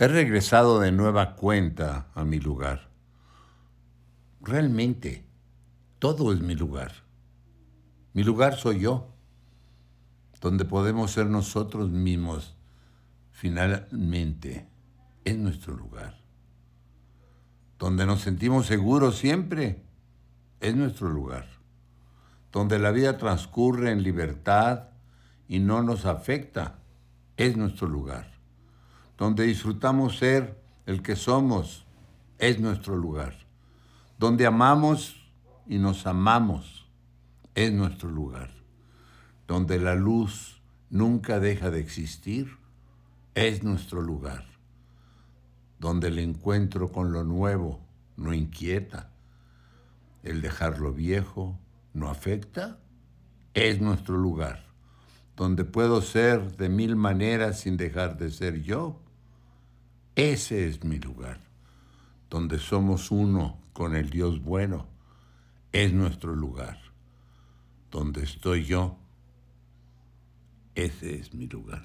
He regresado de nueva cuenta a mi lugar. Realmente, todo es mi lugar. Mi lugar soy yo, donde podemos ser nosotros mismos. Finalmente, es nuestro lugar. Donde nos sentimos seguros siempre, es nuestro lugar. Donde la vida transcurre en libertad y no nos afecta, es nuestro lugar donde disfrutamos ser el que somos, es nuestro lugar. Donde amamos y nos amamos, es nuestro lugar. Donde la luz nunca deja de existir, es nuestro lugar. Donde el encuentro con lo nuevo no inquieta, el dejar lo viejo no afecta, es nuestro lugar. Donde puedo ser de mil maneras sin dejar de ser yo, ese es mi lugar, donde somos uno con el Dios bueno. Es nuestro lugar. Donde estoy yo, ese es mi lugar.